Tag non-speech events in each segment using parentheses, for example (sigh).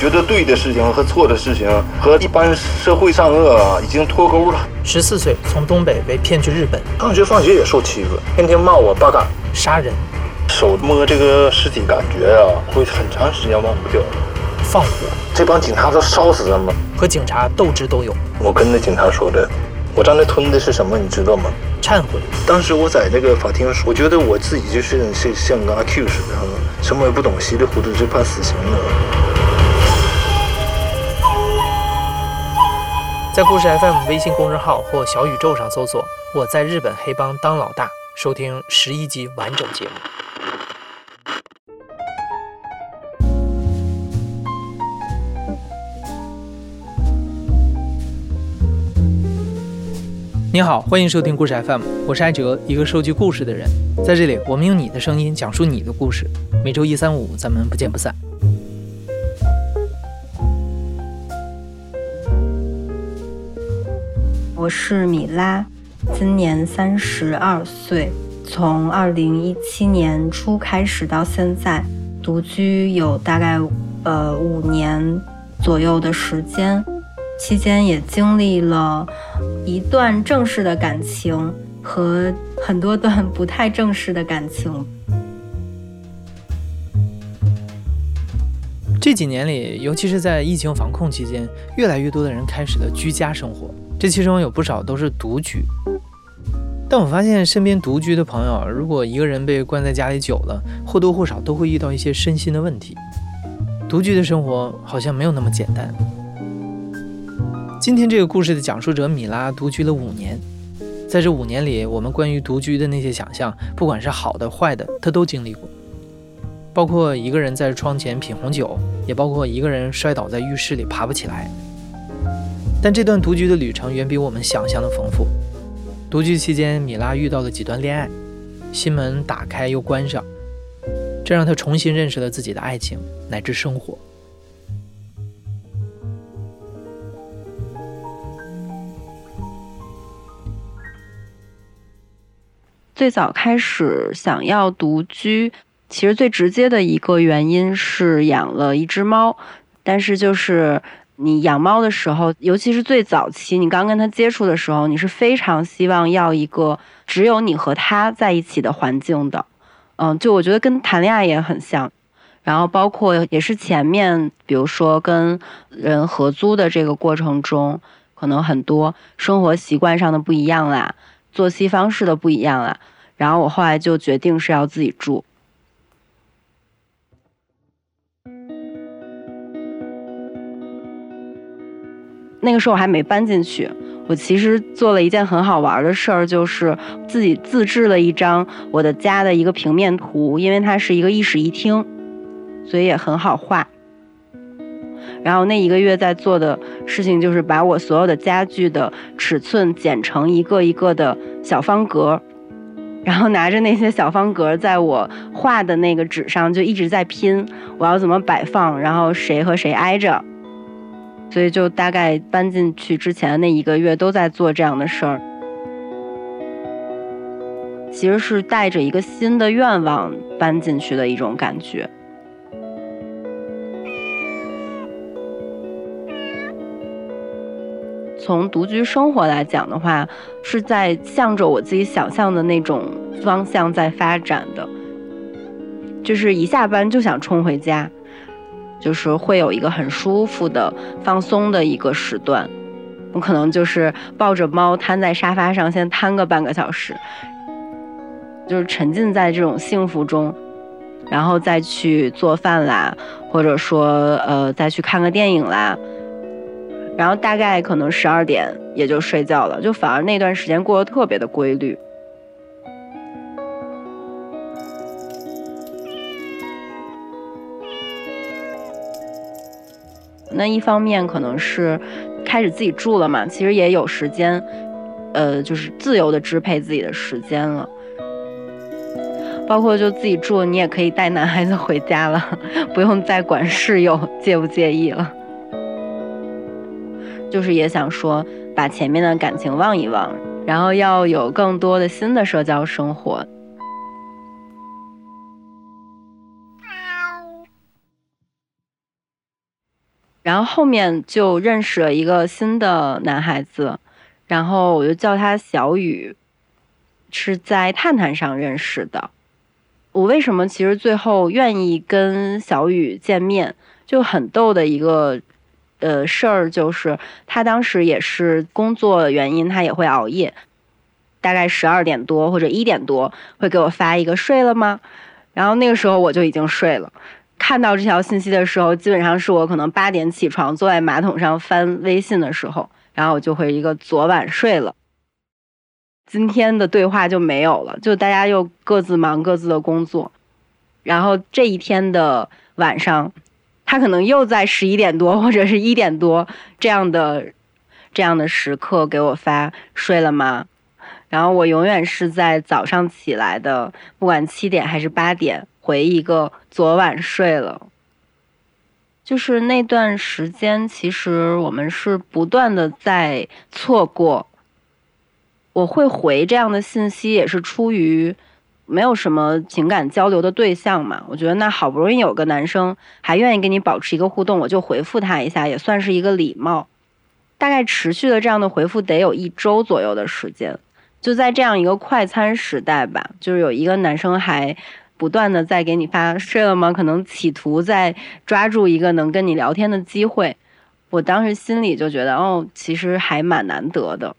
觉得对的事情和错的事情，和一般社会善恶啊，已经脱钩了。十四岁从东北被骗去日本，上学放学也受欺负，天天骂我八嘎，杀人，手摸这个尸体，感觉啊，会很长时间忘不掉。放火，这帮警察都烧死他们，和警察斗智斗勇。我跟那警察说的，我刚才吞的是什么，你知道吗？忏悔。当时我在那个法庭，我觉得我自己就是像像个阿 Q 似的，什么也不懂，稀里糊涂就判死刑了。在故事 FM 微信公众号或小宇宙上搜索“我在日本黑帮当老大”，收听十一集完整节目。你好，欢迎收听故事 FM，我是艾哲，一个收集故事的人。在这里，我们用你的声音讲述你的故事。每周一、三、五，咱们不见不散。我是米拉，今年三十二岁，从二零一七年初开始到现在，独居有大概呃五年左右的时间，期间也经历了一段正式的感情和很多段不太正式的感情。这几年里，尤其是在疫情防控期间，越来越多的人开始了居家生活。这其中有不少都是独居，但我发现身边独居的朋友，如果一个人被关在家里久了，或多或少都会遇到一些身心的问题。独居的生活好像没有那么简单。今天这个故事的讲述者米拉独居了五年，在这五年里，我们关于独居的那些想象，不管是好的坏的，她都经历过，包括一个人在窗前品红酒，也包括一个人摔倒在浴室里爬不起来。但这段独居的旅程远比我们想象的丰富。独居期间，米拉遇到了几段恋爱，心门打开又关上，这让她重新认识了自己的爱情乃至生活。最早开始想要独居，其实最直接的一个原因是养了一只猫，但是就是。你养猫的时候，尤其是最早期，你刚跟它接触的时候，你是非常希望要一个只有你和它在一起的环境的。嗯，就我觉得跟谈恋爱也很像。然后包括也是前面，比如说跟人合租的这个过程中，可能很多生活习惯上的不一样啦，作息方式的不一样啦。然后我后来就决定是要自己住。那个时候我还没搬进去，我其实做了一件很好玩的事儿，就是自己自制了一张我的家的一个平面图，因为它是一个一室一厅，所以也很好画。然后那一个月在做的事情就是把我所有的家具的尺寸剪成一个一个的小方格，然后拿着那些小方格，在我画的那个纸上就一直在拼，我要怎么摆放，然后谁和谁挨着。所以就大概搬进去之前那一个月都在做这样的事儿，其实是带着一个新的愿望搬进去的一种感觉。从独居生活来讲的话，是在向着我自己想象的那种方向在发展的，就是一下班就想冲回家。就是会有一个很舒服的放松的一个时段，我可能就是抱着猫瘫在沙发上，先瘫个半个小时，就是沉浸在这种幸福中，然后再去做饭啦，或者说呃再去看个电影啦，然后大概可能十二点也就睡觉了，就反而那段时间过得特别的规律。那一方面可能是开始自己住了嘛，其实也有时间，呃，就是自由的支配自己的时间了。包括就自己住，你也可以带男孩子回家了，不用再管室友介不介意了。就是也想说，把前面的感情忘一忘，然后要有更多的新的社交生活。然后后面就认识了一个新的男孩子，然后我就叫他小雨，是在探探上认识的。我为什么其实最后愿意跟小雨见面，就很逗的一个呃事儿，就是他当时也是工作原因，他也会熬夜，大概十二点多或者一点多会给我发一个睡了吗？然后那个时候我就已经睡了。看到这条信息的时候，基本上是我可能八点起床，坐在马桶上翻微信的时候，然后我就会一个昨晚睡了。今天的对话就没有了，就大家又各自忙各自的工作。然后这一天的晚上，他可能又在十一点多或者是一点多这样的这样的时刻给我发睡了吗？然后我永远是在早上起来的，不管七点还是八点。回一个昨晚睡了，就是那段时间，其实我们是不断的在错过。我会回这样的信息，也是出于没有什么情感交流的对象嘛。我觉得那好不容易有个男生还愿意跟你保持一个互动，我就回复他一下，也算是一个礼貌。大概持续的这样的回复得有一周左右的时间，就在这样一个快餐时代吧，就是有一个男生还。不断的在给你发睡了吗？可能企图在抓住一个能跟你聊天的机会。我当时心里就觉得，哦，其实还蛮难得的。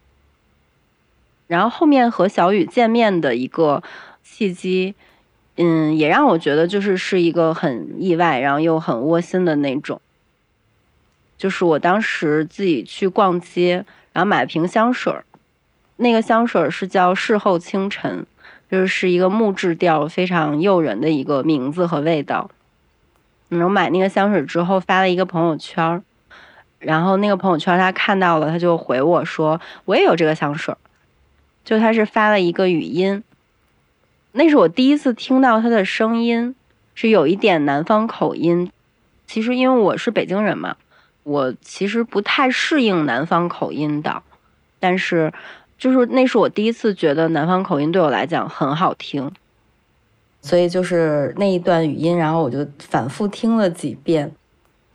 然后后面和小雨见面的一个契机，嗯，也让我觉得就是是一个很意外，然后又很窝心的那种。就是我当时自己去逛街，然后买瓶香水儿，那个香水儿是叫事后清晨。就是一个木质调，非常诱人的一个名字和味道。然后买那个香水之后发了一个朋友圈，然后那个朋友圈他看到了，他就回我说我也有这个香水，就他是发了一个语音，那是我第一次听到他的声音，是有一点南方口音。其实因为我是北京人嘛，我其实不太适应南方口音的，但是。就是那是我第一次觉得南方口音对我来讲很好听，所以就是那一段语音，然后我就反复听了几遍，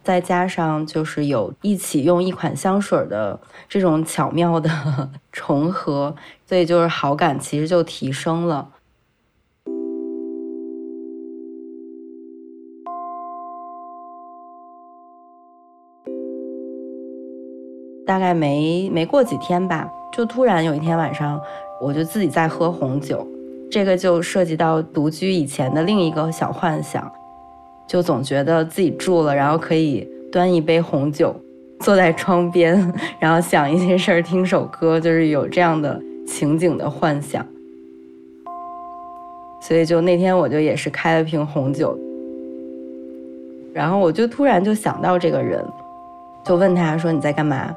再加上就是有一起用一款香水的这种巧妙的 (laughs) 重合，所以就是好感其实就提升了。大概没没过几天吧。就突然有一天晚上，我就自己在喝红酒，这个就涉及到独居以前的另一个小幻想，就总觉得自己住了，然后可以端一杯红酒，坐在窗边，然后想一些事儿，听首歌，就是有这样的情景的幻想。所以就那天我就也是开了瓶红酒，然后我就突然就想到这个人，就问他说你在干嘛？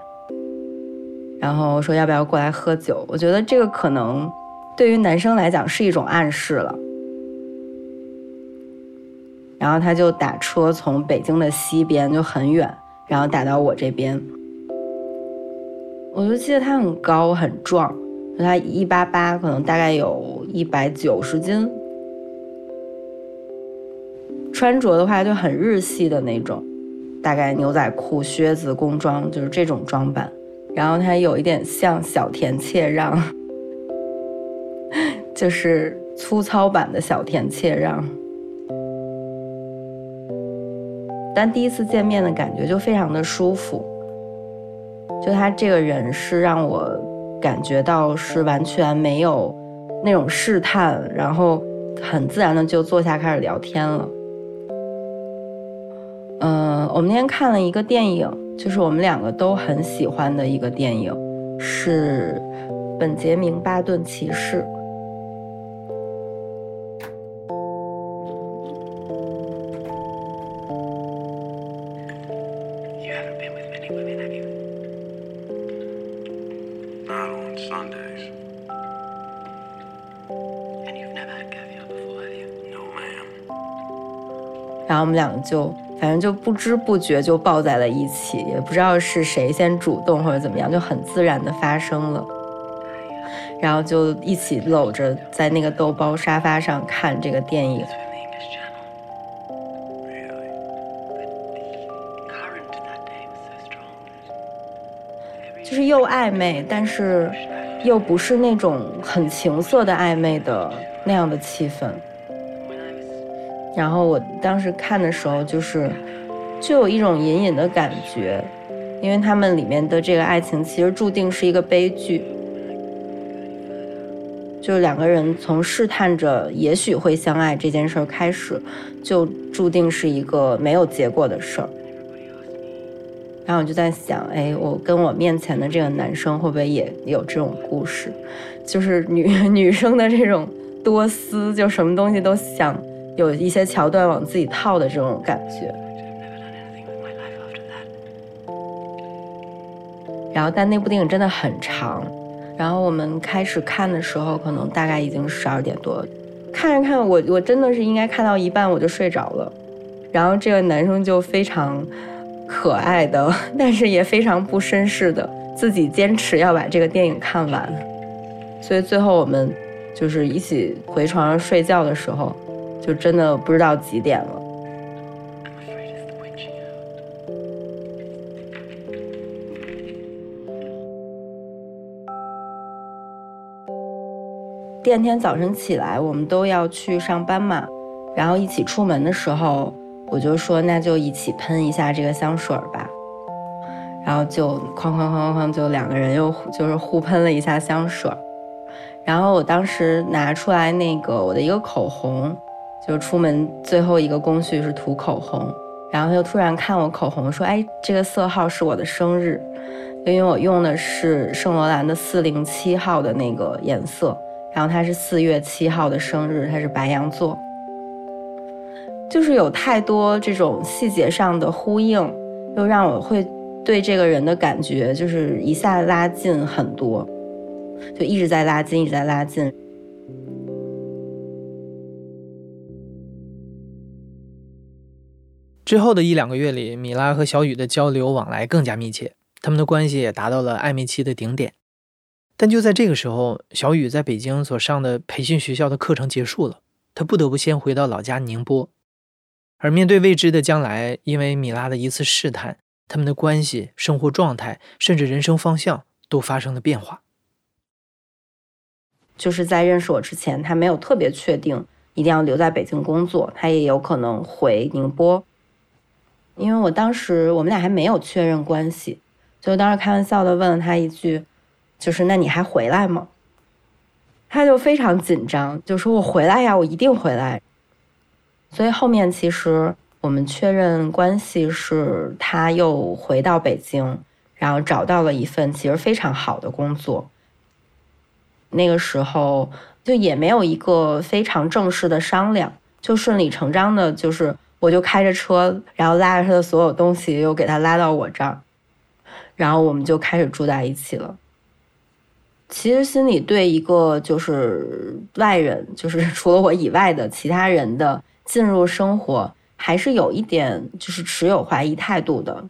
然后说要不要过来喝酒？我觉得这个可能对于男生来讲是一种暗示了。然后他就打车从北京的西边就很远，然后打到我这边。我就记得他很高很壮，他一八八，可能大概有一百九十斤。穿着的话就很日系的那种，大概牛仔裤、靴子、工装，就是这种装扮。然后他有一点像小田切让，(laughs) 就是粗糙版的小田切让。但第一次见面的感觉就非常的舒服，就他这个人是让我感觉到是完全没有那种试探，然后很自然的就坐下开始聊天了。嗯，我们那天看了一个电影。就是我们两个都很喜欢的一个电影，是《本杰明·巴顿骑士》。然后我们两个就。反正就不知不觉就抱在了一起，也不知道是谁先主动或者怎么样，就很自然的发生了。然后就一起搂着在那个豆包沙发上看这个电影。就是又暧昧，但是又不是那种很情色的暧昧的那样的气氛。然后我当时看的时候，就是就有一种隐隐的感觉，因为他们里面的这个爱情其实注定是一个悲剧，就是两个人从试探着也许会相爱这件事儿开始，就注定是一个没有结果的事儿。然后我就在想，哎，我跟我面前的这个男生会不会也有这种故事？就是女 (laughs) 女生的这种多思，就什么东西都想。有一些桥段往自己套的这种感觉，然后但那部电影真的很长，然后我们开始看的时候，可能大概已经十二点多，看着看着我我真的是应该看到一半我就睡着了，然后这个男生就非常可爱的，(laughs) 但是也非常不绅士的，自己坚持要把这个电影看完，所以最后我们就是一起回床上睡觉的时候。就真的不知道几点了。第二天早晨起来，我们都要去上班嘛，然后一起出门的时候，我就说那就一起喷一下这个香水吧，然后就哐哐哐哐就两个人又就是互喷了一下香水，然后我当时拿出来那个我的一个口红。就出门最后一个工序是涂口红，然后他就突然看我口红说：“哎，这个色号是我的生日，因为我用的是圣罗兰的四零七号的那个颜色，然后他是四月七号的生日，他是白羊座，就是有太多这种细节上的呼应，又让我会对这个人的感觉就是一下拉近很多，就一直在拉近，一直在拉近。”之后的一两个月里，米拉和小雨的交流往来更加密切，他们的关系也达到了暧昧期的顶点。但就在这个时候，小雨在北京所上的培训学校的课程结束了，他不得不先回到老家宁波。而面对未知的将来，因为米拉的一次试探，他们的关系、生活状态，甚至人生方向都发生了变化。就是在认识我之前，他没有特别确定一定要留在北京工作，他也有可能回宁波。因为我当时我们俩还没有确认关系，就当时开玩笑的问了他一句，就是那你还回来吗？他就非常紧张，就说我回来呀，我一定回来。所以后面其实我们确认关系是他又回到北京，然后找到了一份其实非常好的工作。那个时候就也没有一个非常正式的商量，就顺理成章的就是。我就开着车，然后拉着他的所有东西，又给他拉到我这儿，然后我们就开始住在一起了。其实心里对一个就是外人，就是 (laughs) 除了我以外的其他人的进入生活，还是有一点就是持有怀疑态度的。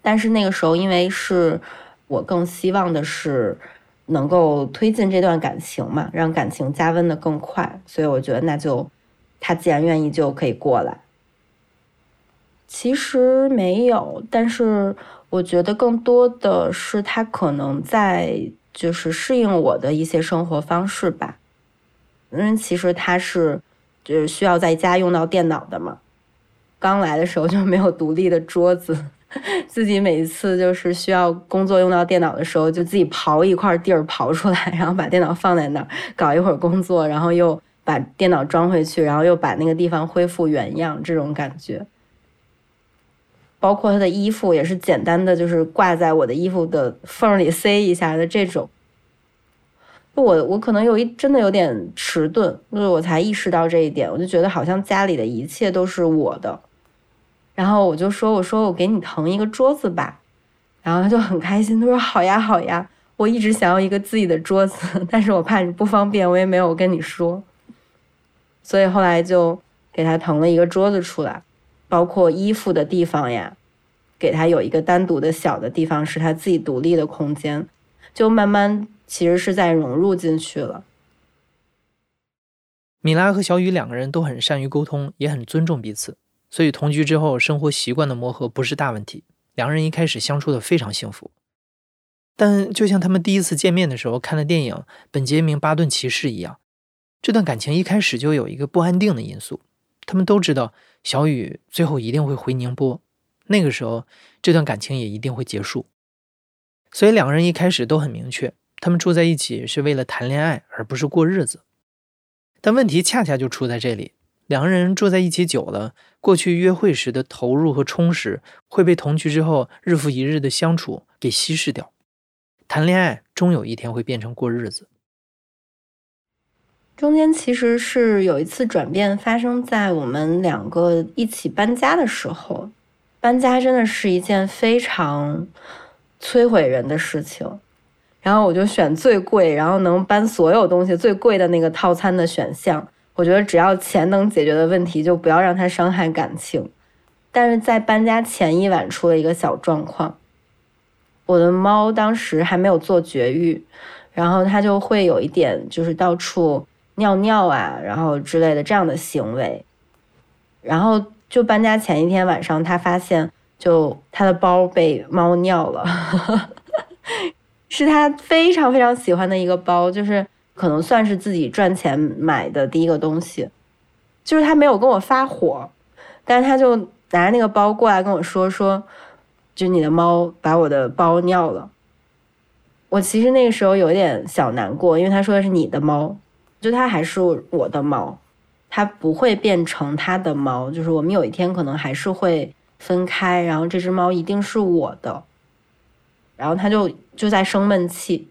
但是那个时候，因为是我更希望的是能够推进这段感情嘛，让感情加温的更快，所以我觉得那就他既然愿意，就可以过来。其实没有，但是我觉得更多的是他可能在就是适应我的一些生活方式吧。因为其实他是就是需要在家用到电脑的嘛。刚来的时候就没有独立的桌子，(laughs) 自己每一次就是需要工作用到电脑的时候，就自己刨一块地儿刨出来，然后把电脑放在那儿搞一会儿工作，然后又把电脑装回去，然后又把那个地方恢复原样，这种感觉。包括他的衣服也是简单的，就是挂在我的衣服的缝里塞一下的这种。我我可能有一真的有点迟钝，就是我才意识到这一点，我就觉得好像家里的一切都是我的。然后我就说：“我说我给你腾一个桌子吧。”然后他就很开心，他说：“好呀好呀，我一直想要一个自己的桌子，(laughs) 但是我怕你不方便，我也没有跟你说。”所以后来就给他腾了一个桌子出来。包括衣服的地方呀，给他有一个单独的小的地方，是他自己独立的空间，就慢慢其实是在融入进去了。米拉和小雨两个人都很善于沟通，也很尊重彼此，所以同居之后生活习惯的磨合不是大问题，两人一开始相处的非常幸福。但就像他们第一次见面的时候看的电影《本杰明·巴顿骑士》一样，这段感情一开始就有一个不安定的因素。他们都知道小雨最后一定会回宁波，那个时候这段感情也一定会结束。所以两个人一开始都很明确，他们住在一起是为了谈恋爱，而不是过日子。但问题恰恰就出在这里：两个人住在一起久了，过去约会时的投入和充实会被同居之后日复一日的相处给稀释掉。谈恋爱终有一天会变成过日子。中间其实是有一次转变发生在我们两个一起搬家的时候。搬家真的是一件非常摧毁人的事情。然后我就选最贵，然后能搬所有东西最贵的那个套餐的选项。我觉得只要钱能解决的问题，就不要让它伤害感情。但是在搬家前一晚出了一个小状况。我的猫当时还没有做绝育，然后它就会有一点就是到处尿尿啊，然后之类的这样的行为。然后就搬家前一天晚上，他发现就他的包被猫尿了，(laughs) 是他非常非常喜欢的一个包，就是可能算是自己赚钱买的第一个东西。就是他没有跟我发火，但是他就拿着那个包过来跟我说说。就你的猫把我的包尿了，我其实那个时候有点小难过，因为他说的是你的猫，就它还是我的猫，它不会变成他的猫，就是我们有一天可能还是会分开，然后这只猫一定是我的，然后他就就在生闷气，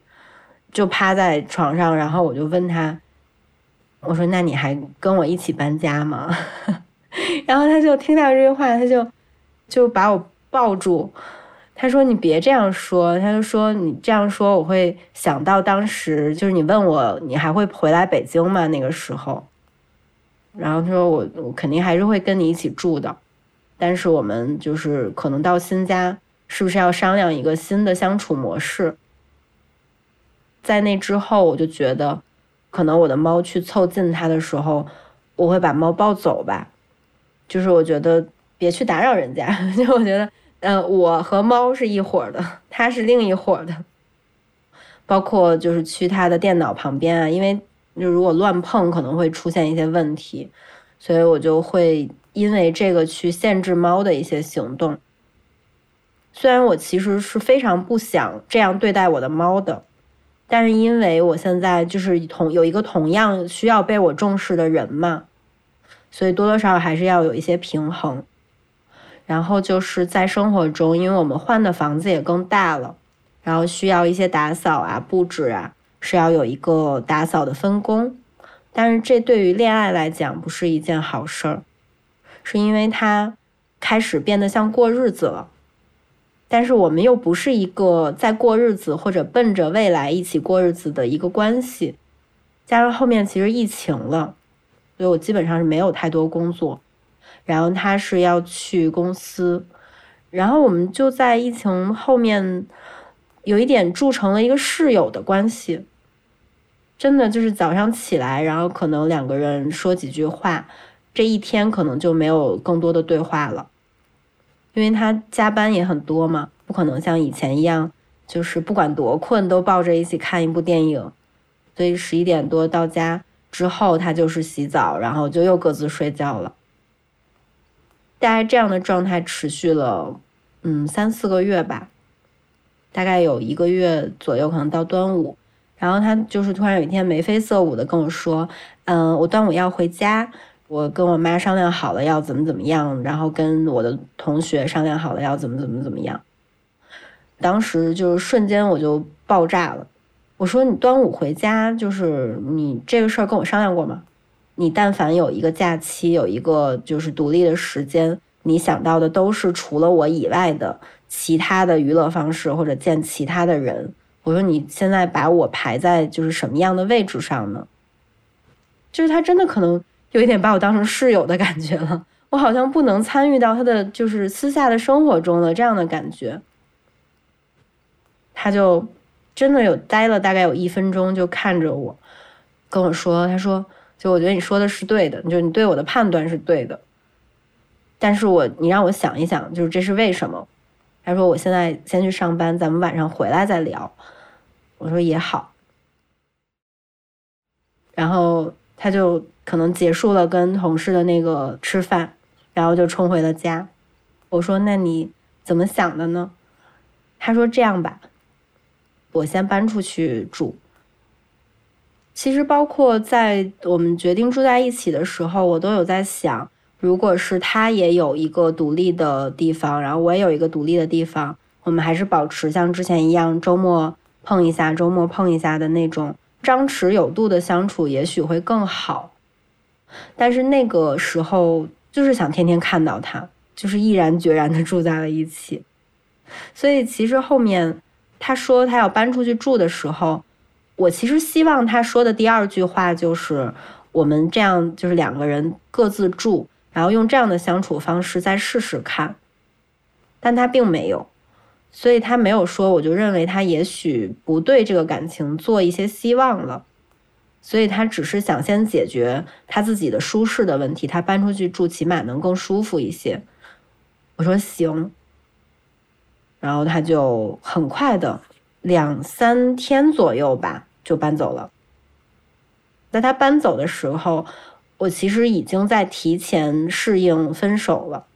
就趴在床上，然后我就问他，我说那你还跟我一起搬家吗？(laughs) 然后他就听到这句话，他就就把我。抱住，他说：“你别这样说。”他就说：“你这样说，我会想到当时，就是你问我，你还会回来北京吗？那个时候。”然后他说：“我我肯定还是会跟你一起住的，但是我们就是可能到新家，是不是要商量一个新的相处模式？”在那之后，我就觉得，可能我的猫去凑近它的时候，我会把猫抱走吧，就是我觉得别去打扰人家，(laughs) 就我觉得。嗯，我和猫是一伙的，它是另一伙的。包括就是去它的电脑旁边啊，因为就如果乱碰可能会出现一些问题，所以我就会因为这个去限制猫的一些行动。虽然我其实是非常不想这样对待我的猫的，但是因为我现在就是同有一个同样需要被我重视的人嘛，所以多多少少还是要有一些平衡。然后就是在生活中，因为我们换的房子也更大了，然后需要一些打扫啊、布置啊，是要有一个打扫的分工。但是这对于恋爱来讲不是一件好事儿，是因为它开始变得像过日子了。但是我们又不是一个在过日子或者奔着未来一起过日子的一个关系，加上后面其实疫情了，所以我基本上是没有太多工作。然后他是要去公司，然后我们就在疫情后面有一点铸成了一个室友的关系。真的就是早上起来，然后可能两个人说几句话，这一天可能就没有更多的对话了，因为他加班也很多嘛，不可能像以前一样，就是不管多困都抱着一起看一部电影。所以十一点多到家之后，他就是洗澡，然后就又各自睡觉了。大概这样的状态持续了，嗯，三四个月吧，大概有一个月左右，可能到端午，然后他就是突然有一天眉飞色舞的跟我说，嗯，我端午要回家，我跟我妈商量好了要怎么怎么样，然后跟我的同学商量好了要怎么怎么怎么样，当时就是瞬间我就爆炸了，我说你端午回家，就是你这个事儿跟我商量过吗？你但凡有一个假期，有一个就是独立的时间，你想到的都是除了我以外的其他的娱乐方式或者见其他的人。我说你现在把我排在就是什么样的位置上呢？就是他真的可能有一点把我当成室友的感觉了，我好像不能参与到他的就是私下的生活中的这样的感觉。他就真的有待了大概有一分钟，就看着我跟我说，他说。就我觉得你说的是对的，就你对我的判断是对的，但是我你让我想一想，就是这是为什么？他说我现在先去上班，咱们晚上回来再聊。我说也好。然后他就可能结束了跟同事的那个吃饭，然后就冲回了家。我说那你怎么想的呢？他说这样吧，我先搬出去住。其实包括在我们决定住在一起的时候，我都有在想，如果是他也有一个独立的地方，然后我也有一个独立的地方，我们还是保持像之前一样，周末碰一下，周末碰一下的那种张弛有度的相处，也许会更好。但是那个时候就是想天天看到他，就是毅然决然的住在了一起。所以其实后面他说他要搬出去住的时候。我其实希望他说的第二句话就是我们这样，就是两个人各自住，然后用这样的相处方式再试试看。但他并没有，所以他没有说，我就认为他也许不对这个感情做一些希望了。所以他只是想先解决他自己的舒适的问题，他搬出去住起码能更舒服一些。我说行，然后他就很快的。两三天左右吧，就搬走了。在他搬走的时候，我其实已经在提前适应分手了，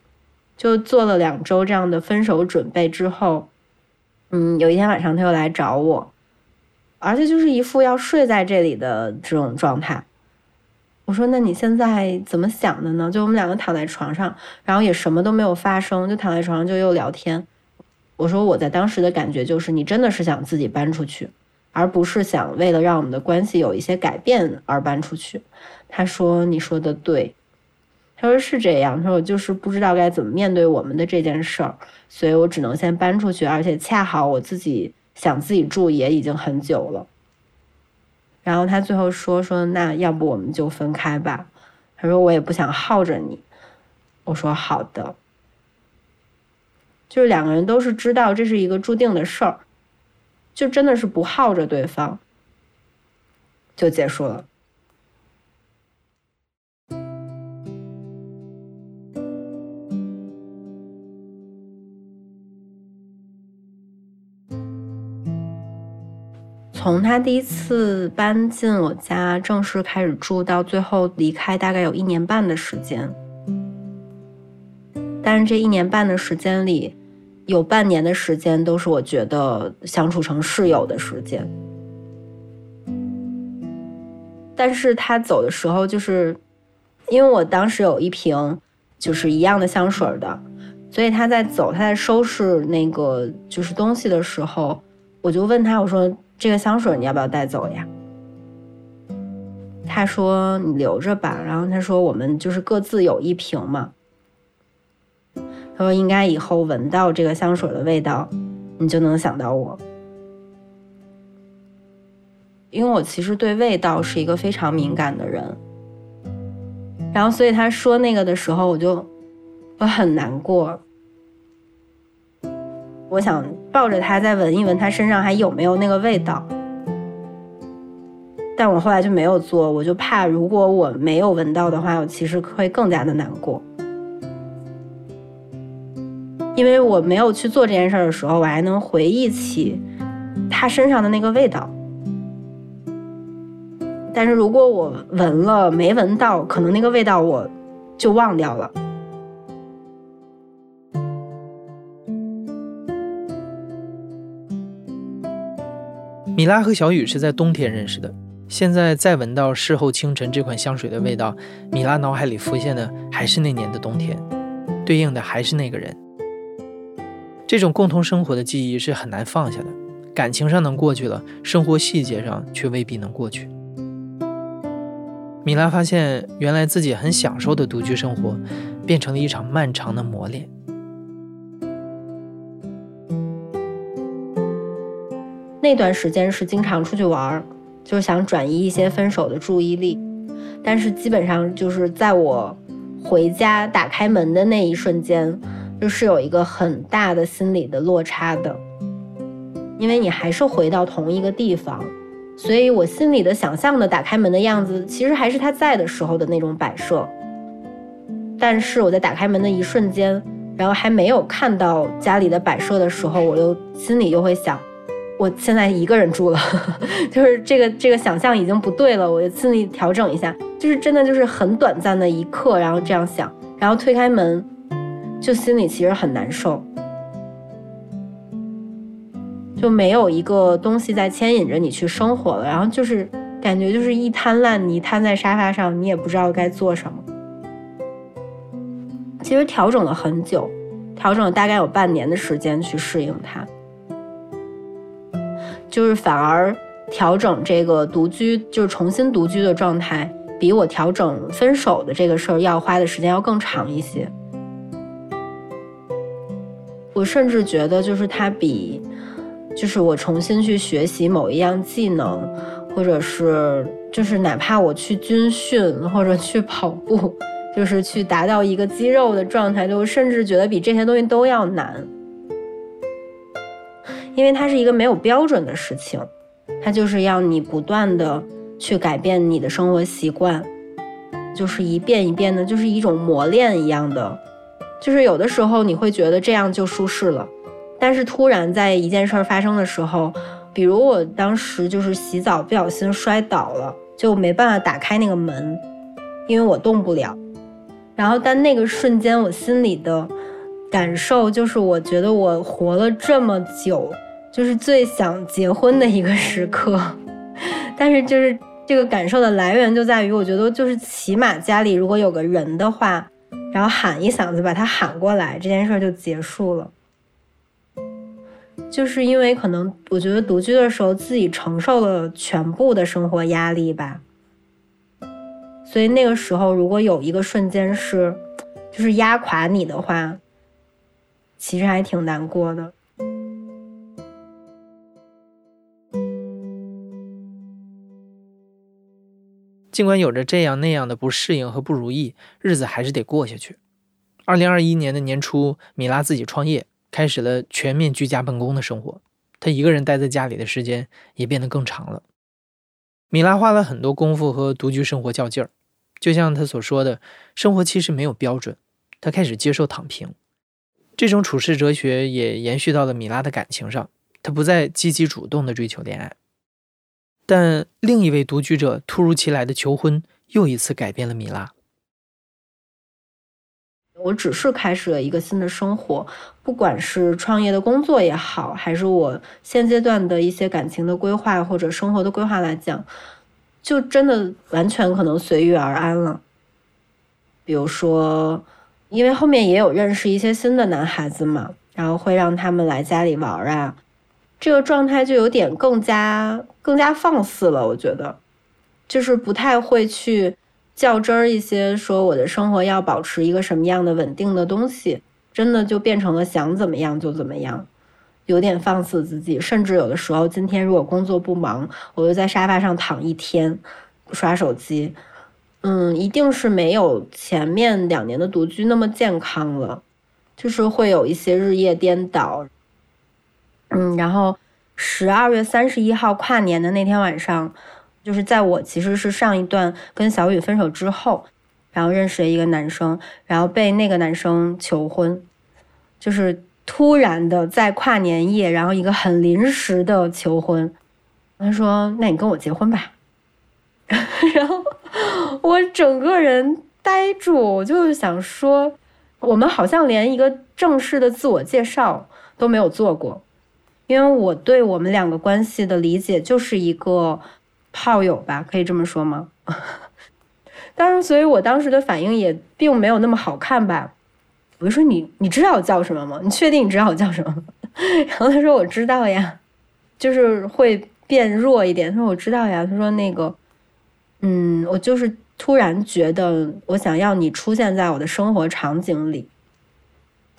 就做了两周这样的分手准备之后，嗯，有一天晚上他又来找我，而且就是一副要睡在这里的这种状态。我说：“那你现在怎么想的呢？”就我们两个躺在床上，然后也什么都没有发生，就躺在床上就又聊天。我说我在当时的感觉就是，你真的是想自己搬出去，而不是想为了让我们的关系有一些改变而搬出去。他说你说的对，他说是这样，他说我就是不知道该怎么面对我们的这件事儿，所以我只能先搬出去，而且恰好我自己想自己住也已经很久了。然后他最后说说那要不我们就分开吧，他说我也不想耗着你。我说好的。就是两个人都是知道这是一个注定的事儿，就真的是不耗着对方，就结束了。从他第一次搬进我家，正式开始住，到最后离开，大概有一年半的时间。但是这一年半的时间里，有半年的时间都是我觉得相处成室友的时间，但是他走的时候，就是因为我当时有一瓶就是一样的香水的，所以他在走，他在收拾那个就是东西的时候，我就问他，我说这个香水你要不要带走呀？他说你留着吧，然后他说我们就是各自有一瓶嘛。他说：“应该以后闻到这个香水的味道，你就能想到我。因为我其实对味道是一个非常敏感的人。然后，所以他说那个的时候，我就我很难过。我想抱着他再闻一闻他身上还有没有那个味道，但我后来就没有做，我就怕如果我没有闻到的话，我其实会更加的难过。”因为我没有去做这件事的时候，我还能回忆起他身上的那个味道。但是如果我闻了没闻到，可能那个味道我就忘掉了。米拉和小雨是在冬天认识的，现在再闻到事后清晨这款香水的味道，米拉脑海里浮现的还是那年的冬天，对应的还是那个人。这种共同生活的记忆是很难放下的，感情上能过去了，生活细节上却未必能过去。米拉发现，原来自己很享受的独居生活，变成了一场漫长的磨练。那段时间是经常出去玩，就是想转移一些分手的注意力，但是基本上就是在我回家打开门的那一瞬间。就是有一个很大的心理的落差的，因为你还是回到同一个地方，所以我心里的想象的打开门的样子，其实还是他在的时候的那种摆设。但是我在打开门的一瞬间，然后还没有看到家里的摆设的时候，我就心里就会想，我现在一个人住了，(laughs) 就是这个这个想象已经不对了，我就心里调整一下，就是真的就是很短暂的一刻，然后这样想，然后推开门，就心里其实很难受，就没有一个东西在牵引着你去生活了，然后就是感觉就是一滩烂泥瘫在沙发上，你也不知道该做什么。其实调整了很久，调整了大概有半年的时间去适应它，就是反而调整这个独居，就是重新独居的状态，比我调整分手的这个事儿要花的时间要更长一些。我甚至觉得，就是它比，就是我重新去学习某一样技能，或者是就是哪怕我去军训或者去跑步。就是去达到一个肌肉的状态，就甚至觉得比这些东西都要难，因为它是一个没有标准的事情，它就是要你不断的去改变你的生活习惯，就是一遍一遍的，就是一种磨练一样的，就是有的时候你会觉得这样就舒适了，但是突然在一件事儿发生的时候，比如我当时就是洗澡不小心摔倒了，就没办法打开那个门，因为我动不了。然后，但那个瞬间，我心里的感受就是，我觉得我活了这么久，就是最想结婚的一个时刻。(laughs) 但是，就是这个感受的来源就在于，我觉得就是起码家里如果有个人的话，然后喊一嗓子把他喊过来，这件事就结束了。就是因为可能我觉得独居的时候自己承受了全部的生活压力吧。所以那个时候，如果有一个瞬间是，就是压垮你的话，其实还挺难过的。尽管有着这样那样的不适应和不如意，日子还是得过下去。二零二一年的年初，米拉自己创业，开始了全面居家办公的生活。她一个人待在家里的时间也变得更长了。米拉花了很多功夫和独居生活较劲儿。就像他所说的，生活其实没有标准。他开始接受躺平，这种处世哲学也延续到了米拉的感情上。他不再积极主动的追求恋爱，但另一位独居者突如其来的求婚又一次改变了米拉。我只是开始了一个新的生活，不管是创业的工作也好，还是我现阶段的一些感情的规划或者生活的规划来讲。就真的完全可能随遇而安了。比如说，因为后面也有认识一些新的男孩子嘛，然后会让他们来家里玩啊，这个状态就有点更加更加放肆了。我觉得，就是不太会去较真儿一些，说我的生活要保持一个什么样的稳定的东西，真的就变成了想怎么样就怎么样。有点放肆自己，甚至有的时候，今天如果工作不忙，我就在沙发上躺一天，刷手机。嗯，一定是没有前面两年的独居那么健康了，就是会有一些日夜颠倒。嗯，然后十二月三十一号跨年的那天晚上，就是在我其实是上一段跟小雨分手之后，然后认识了一个男生，然后被那个男生求婚，就是。突然的在跨年夜，然后一个很临时的求婚，他说：“那你跟我结婚吧。(laughs) ”然后我整个人呆住，我就想说，我们好像连一个正式的自我介绍都没有做过，因为我对我们两个关系的理解就是一个炮友吧，可以这么说吗？(laughs) 当然，所以我当时的反应也并没有那么好看吧。我就说你你知道我叫什么吗？你确定你知道我叫什么？(laughs) 然后他说我知道呀，就是会变弱一点。他说我知道呀。他说那个，嗯，我就是突然觉得我想要你出现在我的生活场景里。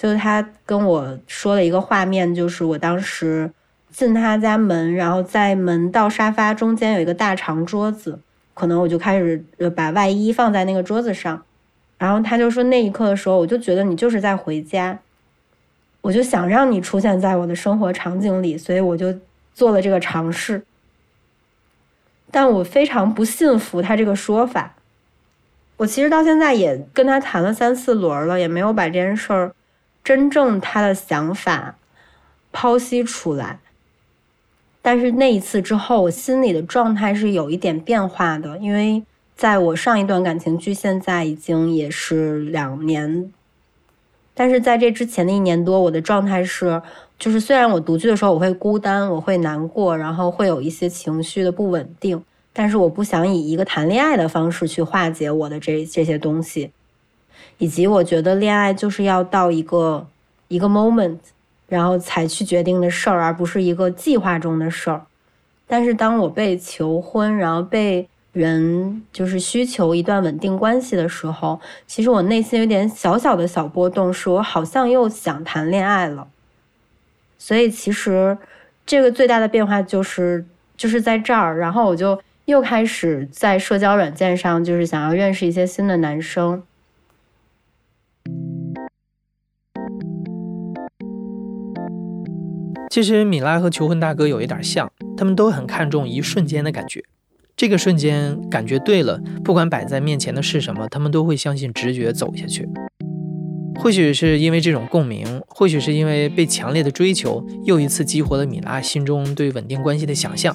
就是他跟我说了一个画面，就是我当时进他家门，然后在门到沙发中间有一个大长桌子，可能我就开始呃把外衣放在那个桌子上。然后他就说，那一刻的时候，我就觉得你就是在回家，我就想让你出现在我的生活场景里，所以我就做了这个尝试。但我非常不信服他这个说法。我其实到现在也跟他谈了三四轮了，也没有把这件事儿真正他的想法剖析出来。但是那一次之后，我心里的状态是有一点变化的，因为在我上一段感情距现在已经也是两年，但是在这之前的一年多，我的状态是，就是虽然我独居的时候我会孤单，我会难过，然后会有一些情绪的不稳定，但是我不想以一个谈恋爱的方式去化解我的这这些东西，以及我觉得恋爱就是要到一个一个 moment。然后才去决定的事儿，而不是一个计划中的事儿。但是当我被求婚，然后被人就是需求一段稳定关系的时候，其实我内心有点小小的小波动，是我好像又想谈恋爱了。所以其实这个最大的变化就是就是在这儿，然后我就又开始在社交软件上，就是想要认识一些新的男生。其实米拉和求婚大哥有一点像，他们都很看重一瞬间的感觉。这个瞬间感觉对了，不管摆在面前的是什么，他们都会相信直觉走下去。或许是因为这种共鸣，或许是因为被强烈的追求，又一次激活了米拉心中对稳定关系的想象。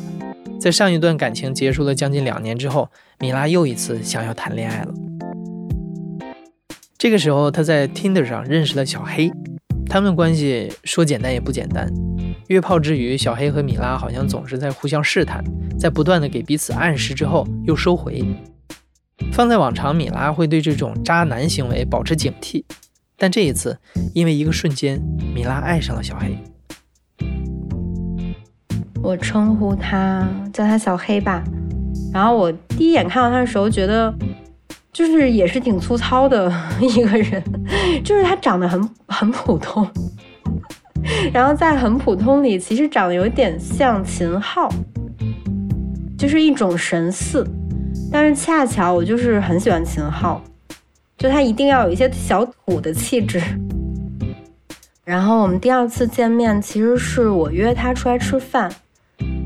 在上一段感情结束了将近两年之后，米拉又一次想要谈恋爱了。这个时候，她在 Tinder 上认识了小黑。他们的关系说简单也不简单，约炮之余，小黑和米拉好像总是在互相试探，在不断的给彼此暗示之后又收回。放在往常，米拉会对这种渣男行为保持警惕，但这一次，因为一个瞬间，米拉爱上了小黑。我称呼他叫他小黑吧，然后我第一眼看到他的时候，觉得。就是也是挺粗糙的 (laughs) 一个人，就是他长得很很普通，然后在很普通里，其实长得有点像秦昊，就是一种神似，但是恰巧我就是很喜欢秦昊，就他一定要有一些小土的气质。然后我们第二次见面，其实是我约他出来吃饭，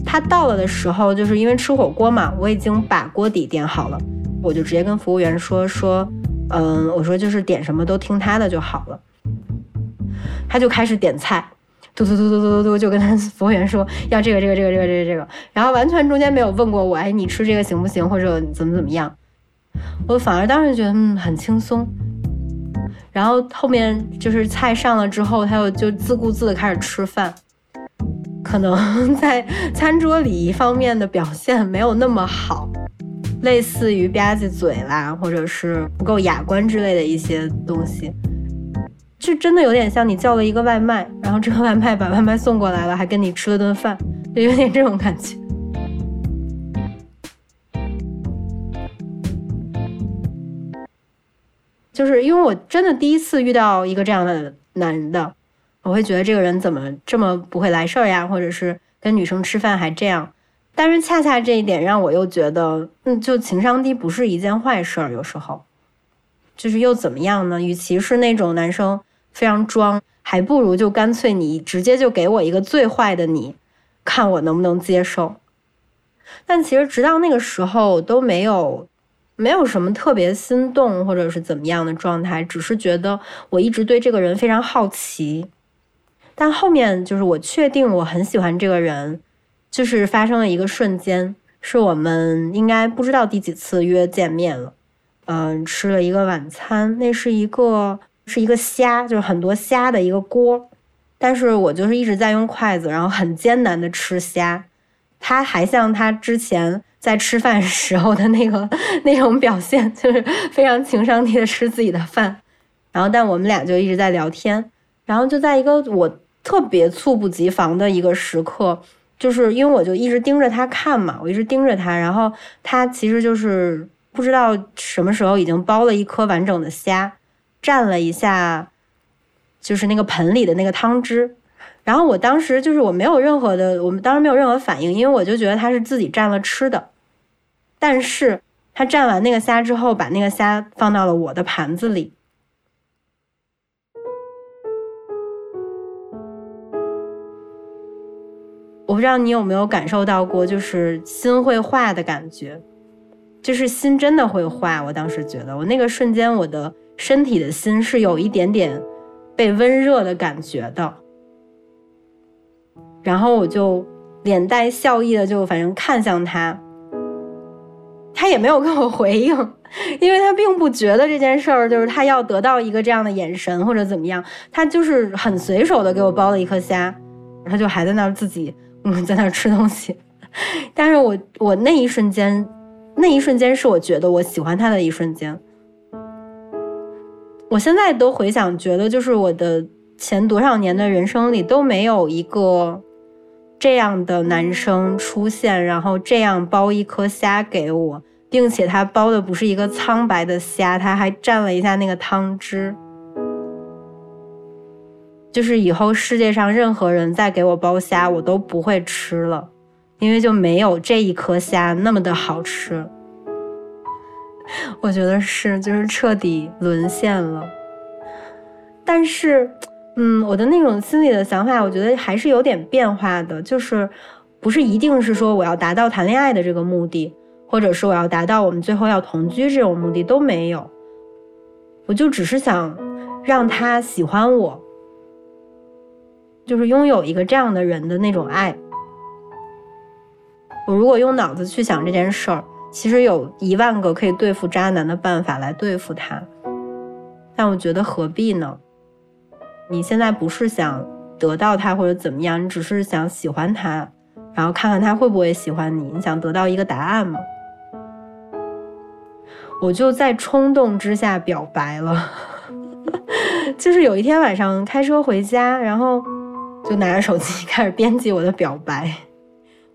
他到了的时候，就是因为吃火锅嘛，我已经把锅底点好了。我就直接跟服务员说说，嗯，我说就是点什么都听他的就好了。他就开始点菜，嘟嘟嘟嘟嘟嘟嘟，就跟他 (laughs) 服务员说要这个这个这个这个这个这个，然后完全中间没有问过我，哎，你吃这个行不行，或者怎么怎么样。我反而当时觉得嗯很轻松。然后后面就是菜上了之后，他又就自顾自的开始吃饭，可能 (laughs) 在餐桌礼仪方面的表现没有那么好。类似于吧唧嘴啦，或者是不够雅观之类的一些东西，就真的有点像你叫了一个外卖，然后这个外卖把外卖送过来了，还跟你吃了顿饭，就有点这种感觉。就是因为我真的第一次遇到一个这样的男的，我会觉得这个人怎么这么不会来事儿呀，或者是跟女生吃饭还这样。但是恰恰这一点让我又觉得，嗯，就情商低不是一件坏事儿。有时候，就是又怎么样呢？与其是那种男生非常装，还不如就干脆你直接就给我一个最坏的你，看我能不能接受。但其实直到那个时候都没有，没有什么特别心动或者是怎么样的状态，只是觉得我一直对这个人非常好奇。但后面就是我确定我很喜欢这个人。就是发生了一个瞬间，是我们应该不知道第几次约见面了，嗯，吃了一个晚餐，那是一个是一个虾，就是很多虾的一个锅，但是我就是一直在用筷子，然后很艰难的吃虾，他还像他之前在吃饭时候的那个 (laughs) 那种表现，就是非常情商低的吃自己的饭，然后但我们俩就一直在聊天，然后就在一个我特别猝不及防的一个时刻。就是因为我就一直盯着他看嘛，我一直盯着他，然后他其实就是不知道什么时候已经剥了一颗完整的虾，蘸了一下，就是那个盆里的那个汤汁，然后我当时就是我没有任何的，我们当时没有任何反应，因为我就觉得他是自己蘸了吃的，但是他蘸完那个虾之后，把那个虾放到了我的盘子里。我不知道你有没有感受到过，就是心会化的感觉，就是心真的会化。我当时觉得，我那个瞬间，我的身体的心是有一点点被温热的感觉的。然后我就脸带笑意的就反正看向他，他也没有跟我回应，因为他并不觉得这件事儿就是他要得到一个这样的眼神或者怎么样，他就是很随手的给我剥了一颗虾，他就还在那儿自己嗯 (laughs) 在那吃东西，但是我我那一瞬间，那一瞬间是我觉得我喜欢他的一瞬间，我现在都回想，觉得就是我的前多少年的人生里都没有一个。这样的男生出现，然后这样剥一颗虾给我，并且他剥的不是一个苍白的虾，他还蘸了一下那个汤汁。就是以后世界上任何人再给我剥虾，我都不会吃了，因为就没有这一颗虾那么的好吃。(laughs) 我觉得是，就是彻底沦陷了。但是。嗯，我的那种心里的想法，我觉得还是有点变化的，就是不是一定是说我要达到谈恋爱的这个目的，或者是我要达到我们最后要同居这种目的都没有，我就只是想让他喜欢我，就是拥有一个这样的人的那种爱。我如果用脑子去想这件事儿，其实有一万个可以对付渣男的办法来对付他，但我觉得何必呢？你现在不是想得到他或者怎么样，你只是想喜欢他，然后看看他会不会喜欢你。你想得到一个答案吗？我就在冲动之下表白了，(laughs) 就是有一天晚上开车回家，然后就拿着手机 (laughs) 开始编辑我的表白。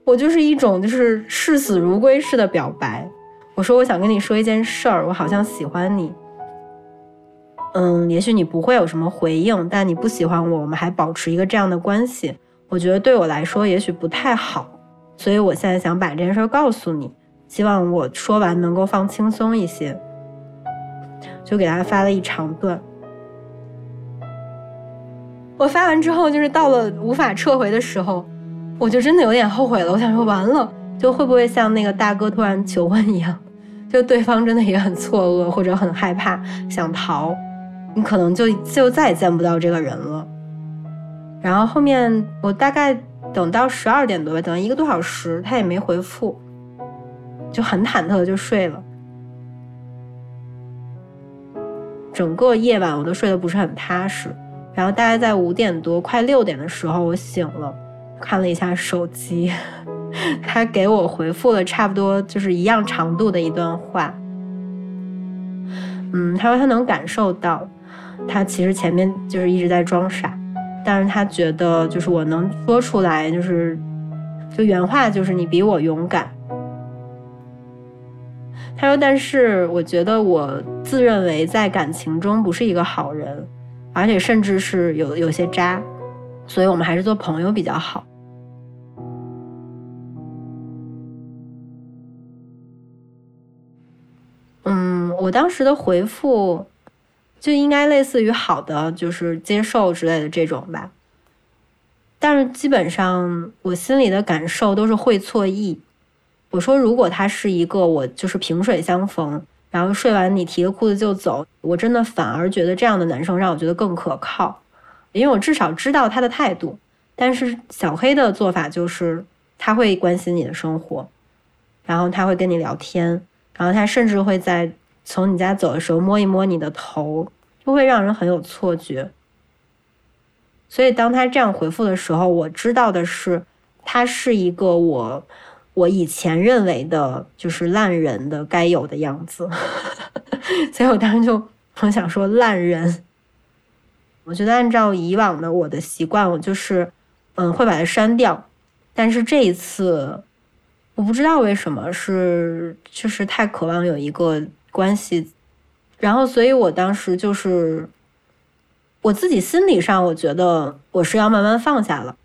我就是一种就是视死如归式的表白。我说我想跟你说一件事儿，我好像喜欢你。嗯，也许你不会有什么回应，但你不喜欢我，我们还保持一个这样的关系，我觉得对我来说也许不太好，所以我现在想把这件事儿告诉你，希望我说完能够放轻松一些，就给他发了一长段。我发完之后，就是到了无法撤回的时候，我就真的有点后悔了。我想说，完了，就会不会像那个大哥突然求婚一样，就对方真的也很错愕或者很害怕，想逃。你可能就就再也见不到这个人了。然后后面我大概等到十二点多吧，等了一个多小时，他也没回复，就很忐忑的就睡了。整个夜晚我都睡得不是很踏实。然后大概在五点多快六点的时候，我醒了，看了一下手机，(laughs) 他给我回复了差不多就是一样长度的一段话。嗯，他说他能感受到。他其实前面就是一直在装傻，但是他觉得就是我能说出来，就是就原话就是你比我勇敢。他说，但是我觉得我自认为在感情中不是一个好人，而且甚至是有有些渣，所以我们还是做朋友比较好。嗯，我当时的回复。就应该类似于好的，就是接受之类的这种吧。但是基本上我心里的感受都是会错意。我说，如果他是一个我就是萍水相逢，然后睡完你提了裤子就走，我真的反而觉得这样的男生让我觉得更可靠，因为我至少知道他的态度。但是小黑的做法就是他会关心你的生活，然后他会跟你聊天，然后他甚至会在从你家走的时候摸一摸你的头。就会让人很有错觉，所以当他这样回复的时候，我知道的是，他是一个我我以前认为的就是烂人的该有的样子，(laughs) 所以我当时就很想说烂人。我觉得按照以往的我的习惯，我就是嗯会把它删掉，但是这一次我不知道为什么是就是太渴望有一个关系。然后，所以我当时就是我自己心理上，我觉得我是要慢慢放下了。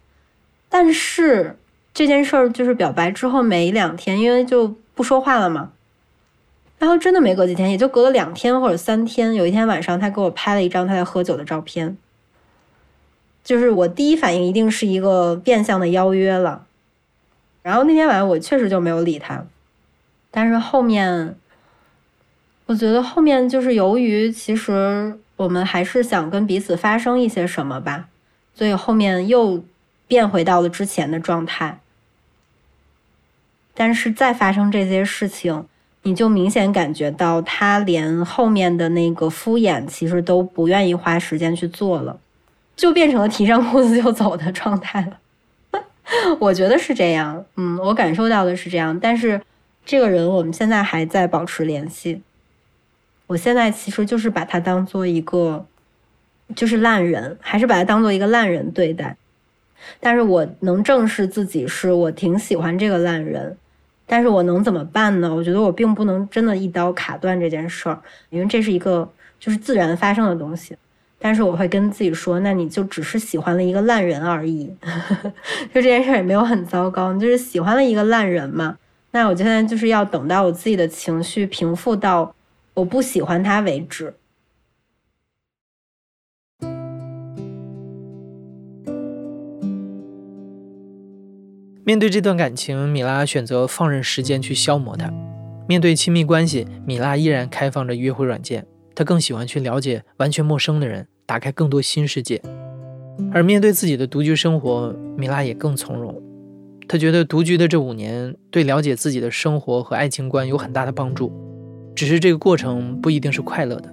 但是这件事儿就是表白之后没两天，因为就不说话了嘛。然后真的没隔几天，也就隔了两天或者三天。有一天晚上，他给我拍了一张他在喝酒的照片，就是我第一反应一定是一个变相的邀约了。然后那天晚上我确实就没有理他，但是后面。我觉得后面就是由于其实我们还是想跟彼此发生一些什么吧，所以后面又变回到了之前的状态。但是再发生这些事情，你就明显感觉到他连后面的那个敷衍，其实都不愿意花时间去做了，就变成了提上裤子就走的状态了。(laughs) 我觉得是这样，嗯，我感受到的是这样。但是这个人我们现在还在保持联系。我现在其实就是把他当做一个，就是烂人，还是把他当做一个烂人对待。但是我能正视自己，是我挺喜欢这个烂人。但是我能怎么办呢？我觉得我并不能真的一刀卡断这件事儿，因为这是一个就是自然发生的东西。但是我会跟自己说，那你就只是喜欢了一个烂人而已，(laughs) 就这件事儿也没有很糟糕，你就是喜欢了一个烂人嘛。那我现在就是要等到我自己的情绪平复到。我不喜欢他为止。面对这段感情，米拉选择放任时间去消磨它。面对亲密关系，米拉依然开放着约会软件，她更喜欢去了解完全陌生的人，打开更多新世界。而面对自己的独居生活，米拉也更从容。她觉得独居的这五年，对了解自己的生活和爱情观有很大的帮助。只是这个过程不一定是快乐的，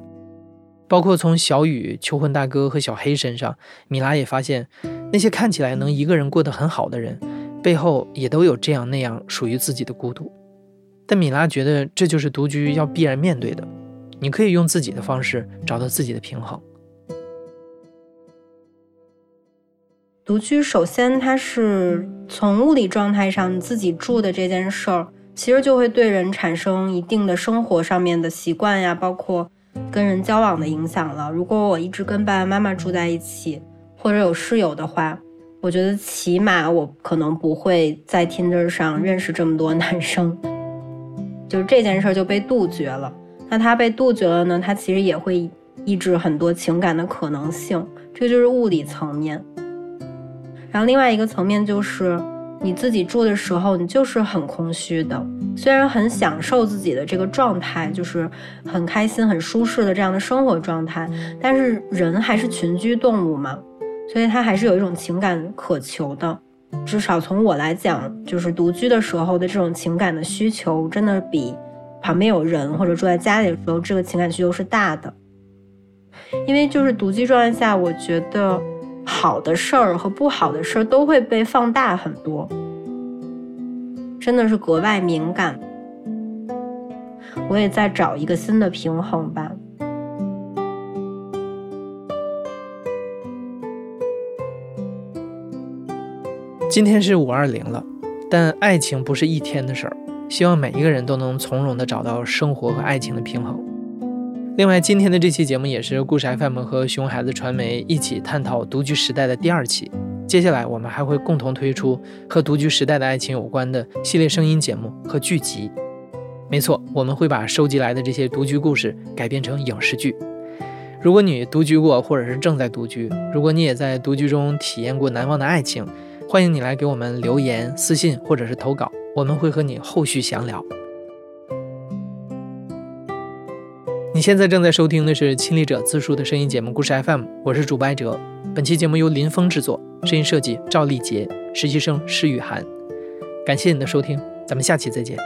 包括从小雨、求婚大哥和小黑身上，米拉也发现，那些看起来能一个人过得很好的人，背后也都有这样那样属于自己的孤独。但米拉觉得这就是独居要必然面对的，你可以用自己的方式找到自己的平衡。独居首先它是从物理状态上自己住的这件事儿。其实就会对人产生一定的生活上面的习惯呀，包括跟人交往的影响了。如果我一直跟爸爸妈妈住在一起，或者有室友的话，我觉得起码我可能不会在 Tinder 上认识这么多男生，就是这件事就被杜绝了。那他被杜绝了呢？他其实也会抑制很多情感的可能性，这就是物理层面。然后另外一个层面就是。你自己住的时候，你就是很空虚的。虽然很享受自己的这个状态，就是很开心、很舒适的这样的生活状态，但是人还是群居动物嘛，所以他还是有一种情感渴求的。至少从我来讲，就是独居的时候的这种情感的需求，真的比旁边有人或者住在家里的时候，这个情感需求是大的。因为就是独居状态下，我觉得。好的事儿和不好的事儿都会被放大很多，真的是格外敏感。我也在找一个新的平衡吧。今天是五二零了，但爱情不是一天的事儿，希望每一个人都能从容的找到生活和爱情的平衡。另外，今天的这期节目也是故事 FM 和熊孩子传媒一起探讨独居时代的第二期。接下来，我们还会共同推出和独居时代的爱情有关的系列声音节目和剧集。没错，我们会把收集来的这些独居故事改编成影视剧。如果你独居过，或者是正在独居，如果你也在独居中体验过难忘的爱情，欢迎你来给我们留言、私信或者是投稿，我们会和你后续详聊。你现在正在收听的是亲历者自述的声音节目《故事 FM》，我是主播艾哲。本期节目由林峰制作，声音设计赵立杰，实习生施雨涵。感谢你的收听，咱们下期再见。